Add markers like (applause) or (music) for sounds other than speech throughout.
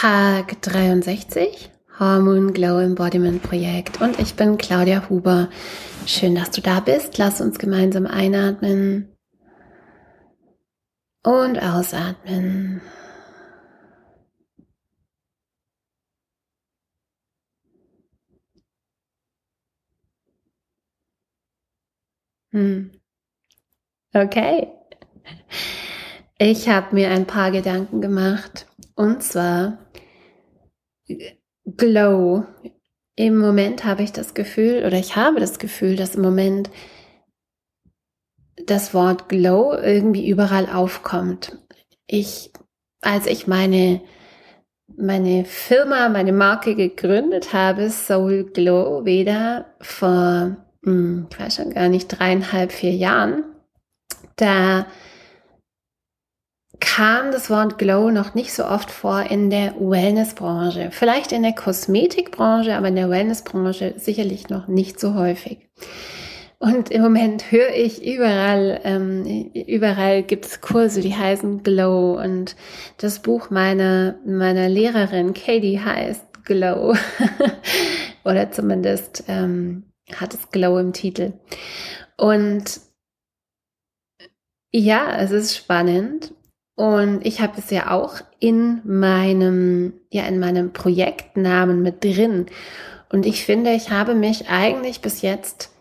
Tag 63, Hormone Glow Embodiment Projekt und ich bin Claudia Huber. Schön, dass du da bist. Lass uns gemeinsam einatmen und ausatmen. Hm. Okay. Ich habe mir ein paar Gedanken gemacht und zwar Glow. Im Moment habe ich das Gefühl oder ich habe das Gefühl, dass im Moment das Wort Glow irgendwie überall aufkommt. Ich, als ich meine, meine Firma, meine Marke gegründet habe, Soul Glow, wieder vor, hm, ich weiß schon gar nicht, dreieinhalb, vier Jahren, da kam das Wort Glow noch nicht so oft vor in der Wellnessbranche. Vielleicht in der Kosmetikbranche, aber in der Wellnessbranche sicherlich noch nicht so häufig. Und im Moment höre ich überall, ähm, überall gibt es Kurse, die heißen Glow. Und das Buch meiner, meiner Lehrerin Katie heißt Glow. (laughs) Oder zumindest ähm, hat es Glow im Titel. Und ja, es ist spannend. Und ich habe es ja auch in meinem, ja, in meinem Projektnamen mit drin. Und ich finde, ich habe mich eigentlich bis jetzt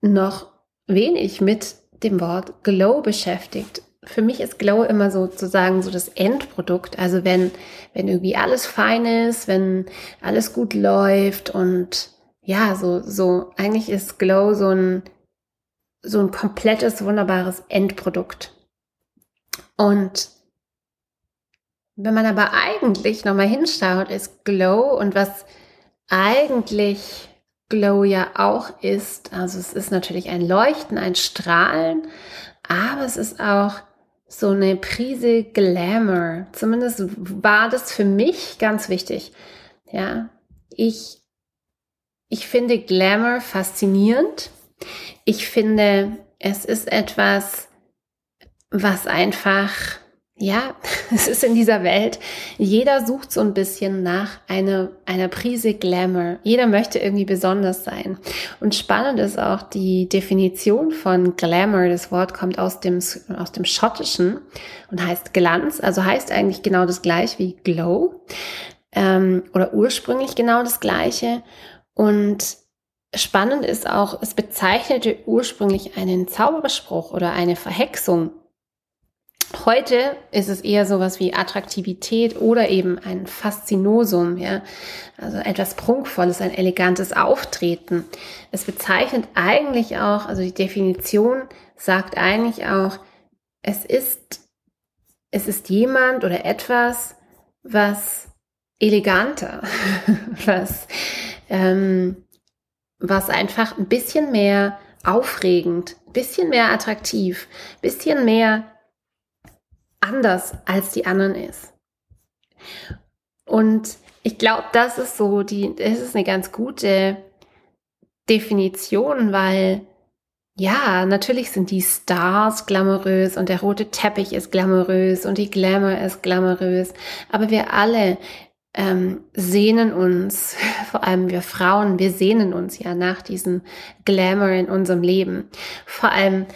noch wenig mit dem Wort Glow beschäftigt. Für mich ist Glow immer sozusagen so das Endprodukt. Also wenn, wenn irgendwie alles fein ist, wenn alles gut läuft und ja, so, so, eigentlich ist Glow so ein, so ein komplettes, wunderbares Endprodukt. Und wenn man aber eigentlich nochmal hinschaut, ist Glow und was eigentlich Glow ja auch ist. Also es ist natürlich ein Leuchten, ein Strahlen, aber es ist auch so eine Prise Glamour. Zumindest war das für mich ganz wichtig. Ja, ich, ich finde Glamour faszinierend. Ich finde, es ist etwas, was einfach ja, (laughs) es ist in dieser Welt, jeder sucht so ein bisschen nach einer, einer Prise Glamour. Jeder möchte irgendwie besonders sein. Und spannend ist auch die Definition von Glamour. Das Wort kommt aus dem, aus dem Schottischen und heißt Glanz, also heißt eigentlich genau das gleiche wie Glow ähm, oder ursprünglich genau das gleiche. Und spannend ist auch, es bezeichnete ursprünglich einen Zauberspruch oder eine Verhexung Heute ist es eher sowas wie Attraktivität oder eben ein Faszinosum, ja. Also etwas Prunkvolles, ein elegantes Auftreten. Es bezeichnet eigentlich auch, also die Definition sagt eigentlich auch, es ist, es ist jemand oder etwas, was eleganter, (laughs) was, ähm, was einfach ein bisschen mehr aufregend, bisschen mehr attraktiv, bisschen mehr anders als die anderen ist. Und ich glaube, das ist so die, das ist eine ganz gute Definition, weil ja, natürlich sind die Stars glamourös und der rote Teppich ist glamourös und die Glamour ist glamourös, aber wir alle ähm, sehnen uns, (laughs) vor allem wir Frauen, wir sehnen uns ja nach diesem Glamour in unserem Leben. Vor allem,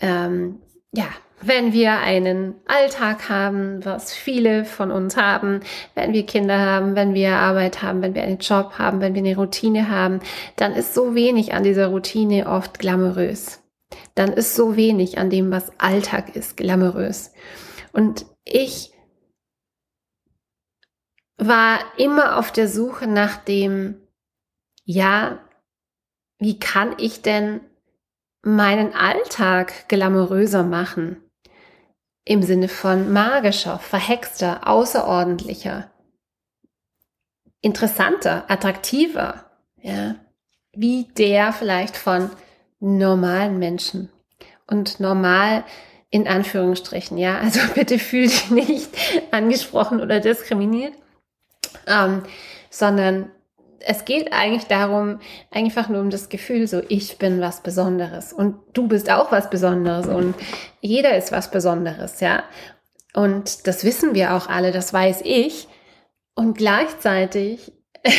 ähm, ja, wenn wir einen Alltag haben, was viele von uns haben, wenn wir Kinder haben, wenn wir Arbeit haben, wenn wir einen Job haben, wenn wir eine Routine haben, dann ist so wenig an dieser Routine oft glamourös. Dann ist so wenig an dem, was Alltag ist, glamourös. Und ich war immer auf der Suche nach dem, ja, wie kann ich denn meinen Alltag glamouröser machen? im Sinne von magischer, verhexter, außerordentlicher, interessanter, attraktiver, ja, wie der vielleicht von normalen Menschen. Und normal in Anführungsstrichen, ja, also (laughs) bitte fühl dich nicht angesprochen oder diskriminiert, ähm, sondern es geht eigentlich darum, einfach nur um das Gefühl, so ich bin was Besonderes und du bist auch was Besonderes und jeder ist was Besonderes, ja. Und das wissen wir auch alle, das weiß ich. Und gleichzeitig (laughs)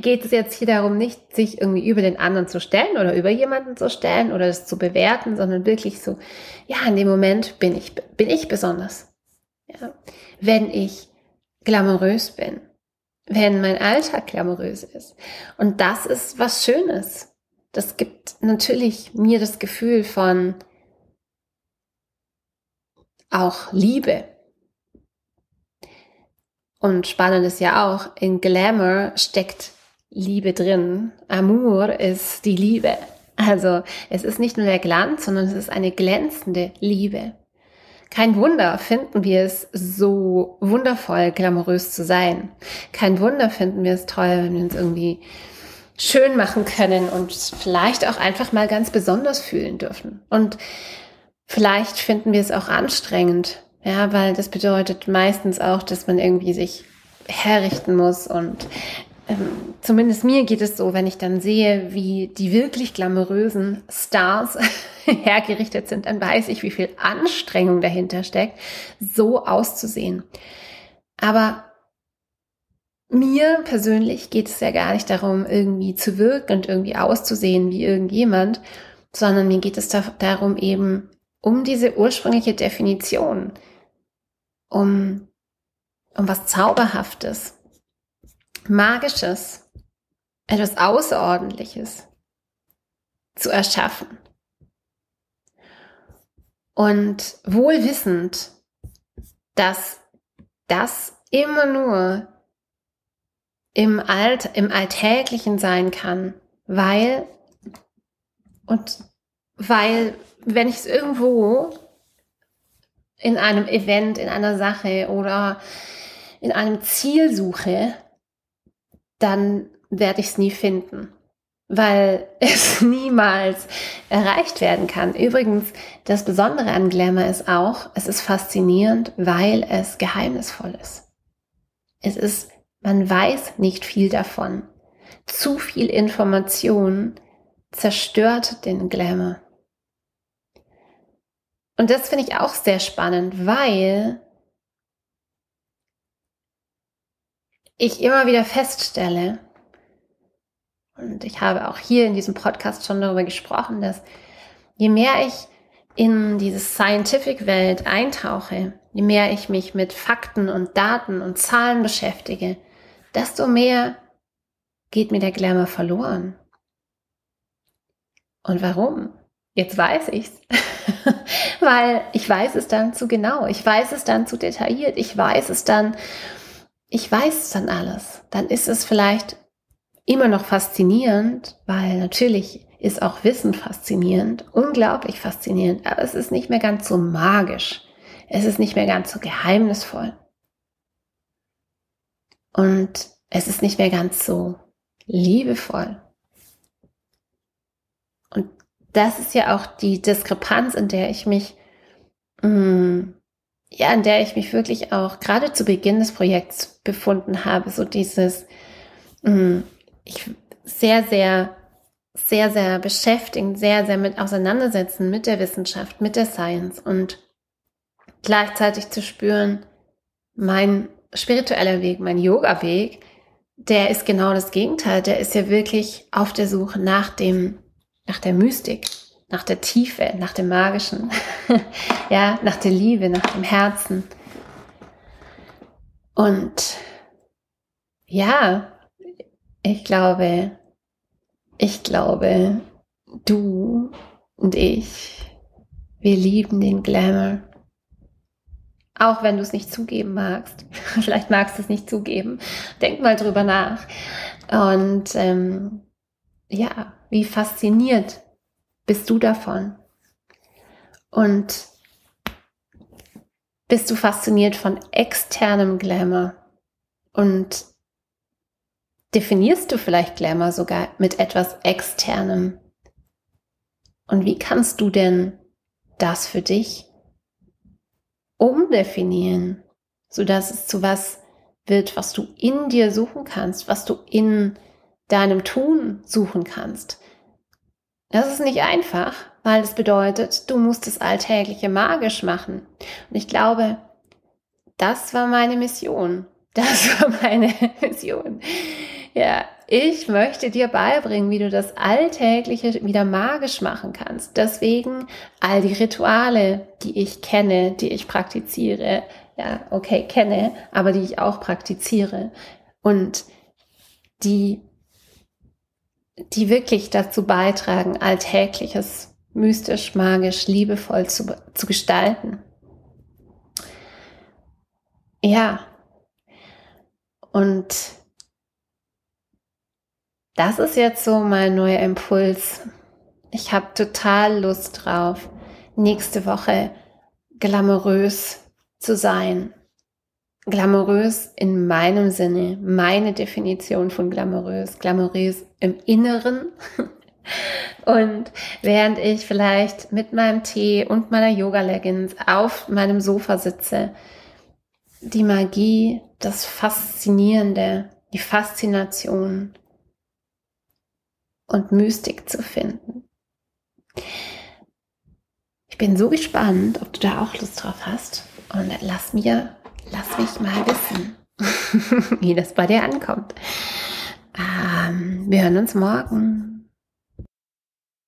geht es jetzt hier darum, nicht sich irgendwie über den anderen zu stellen oder über jemanden zu stellen oder es zu bewerten, sondern wirklich so, ja, in dem Moment bin ich, bin ich besonders. Ja. Wenn ich glamourös bin, wenn mein Alltag glamourös ist. Und das ist was Schönes. Das gibt natürlich mir das Gefühl von auch Liebe. Und spannend ist ja auch, in Glamour steckt Liebe drin. Amour ist die Liebe. Also es ist nicht nur der Glanz, sondern es ist eine glänzende Liebe. Kein Wunder finden wir es so wundervoll, glamourös zu sein. Kein Wunder finden wir es toll, wenn wir uns irgendwie schön machen können und vielleicht auch einfach mal ganz besonders fühlen dürfen. Und vielleicht finden wir es auch anstrengend, ja, weil das bedeutet meistens auch, dass man irgendwie sich herrichten muss und ähm, zumindest mir geht es so, wenn ich dann sehe, wie die wirklich glamourösen Stars (laughs) hergerichtet sind, dann weiß ich, wie viel Anstrengung dahinter steckt, so auszusehen. Aber mir persönlich geht es ja gar nicht darum, irgendwie zu wirken und irgendwie auszusehen wie irgendjemand, sondern mir geht es da, darum eben um diese ursprüngliche Definition um, um was Zauberhaftes, Magisches, etwas Außerordentliches zu erschaffen. Und wohl wissend, dass das immer nur im, Alt, im Alltäglichen sein kann, weil und weil, wenn ich es irgendwo in einem Event, in einer Sache oder in einem Ziel suche, dann werde ich es nie finden, weil (laughs) es niemals erreicht werden kann. Übrigens, das Besondere an Glamour ist auch, es ist faszinierend, weil es geheimnisvoll ist. Es ist, man weiß nicht viel davon. Zu viel Information zerstört den Glamour. Und das finde ich auch sehr spannend, weil ich immer wieder feststelle, und ich habe auch hier in diesem Podcast schon darüber gesprochen, dass je mehr ich in diese Scientific-Welt eintauche, je mehr ich mich mit Fakten und Daten und Zahlen beschäftige, desto mehr geht mir der Glamour verloren. Und warum? Jetzt weiß ich's. (laughs) Weil ich weiß es dann zu genau, ich weiß es dann zu detailliert, ich weiß es dann, ich weiß dann alles. Dann ist es vielleicht immer noch faszinierend, weil natürlich ist auch Wissen faszinierend, unglaublich faszinierend, aber es ist nicht mehr ganz so magisch. Es ist nicht mehr ganz so geheimnisvoll. Und es ist nicht mehr ganz so liebevoll. Und das ist ja auch die Diskrepanz, in der ich mich, mh, mm, ja, in der ich mich wirklich auch gerade zu Beginn des Projekts befunden habe. So dieses, mh, mm, ich sehr, sehr, sehr, sehr beschäftigen, sehr, sehr mit auseinandersetzen mit der Wissenschaft, mit der Science und gleichzeitig zu spüren, mein spiritueller Weg, mein Yoga-Weg, der ist genau das Gegenteil. Der ist ja wirklich auf der Suche nach dem nach der Mystik, nach der Tiefe, nach dem Magischen, (laughs) ja, nach der Liebe, nach dem Herzen. Und ja, ich glaube, ich glaube, du und ich, wir lieben den Glamour. Auch wenn du es nicht zugeben magst. (laughs) Vielleicht magst du es nicht zugeben. Denk mal drüber nach. Und ähm, ja, wie fasziniert bist du davon? Und bist du fasziniert von externem Glamour? Und definierst du vielleicht Glamour sogar mit etwas externem? Und wie kannst du denn das für dich umdefinieren, sodass es zu was wird, was du in dir suchen kannst, was du in deinem Tun suchen kannst. Das ist nicht einfach, weil es bedeutet, du musst das Alltägliche magisch machen. Und ich glaube, das war meine Mission. (laughs) Das war meine (laughs) Vision. Ja, ich möchte dir beibringen, wie du das Alltägliche wieder magisch machen kannst. Deswegen all die Rituale, die ich kenne, die ich praktiziere, ja, okay, kenne, aber die ich auch praktiziere und die, die wirklich dazu beitragen, Alltägliches mystisch, magisch, liebevoll zu, zu gestalten. Ja, und das ist jetzt so mein neuer Impuls. Ich habe total Lust drauf, nächste Woche glamourös zu sein. Glamourös in meinem Sinne, meine Definition von glamourös. Glamourös im Inneren. (laughs) Und während ich vielleicht mit meinem Tee und meiner Yoga-Leggings auf meinem Sofa sitze, die Magie, das Faszinierende, die Faszination und Mystik zu finden. Ich bin so gespannt, ob du da auch Lust drauf hast. Und lass mir, lass mich mal wissen, (laughs) wie das bei dir ankommt. Ähm, wir hören uns morgen.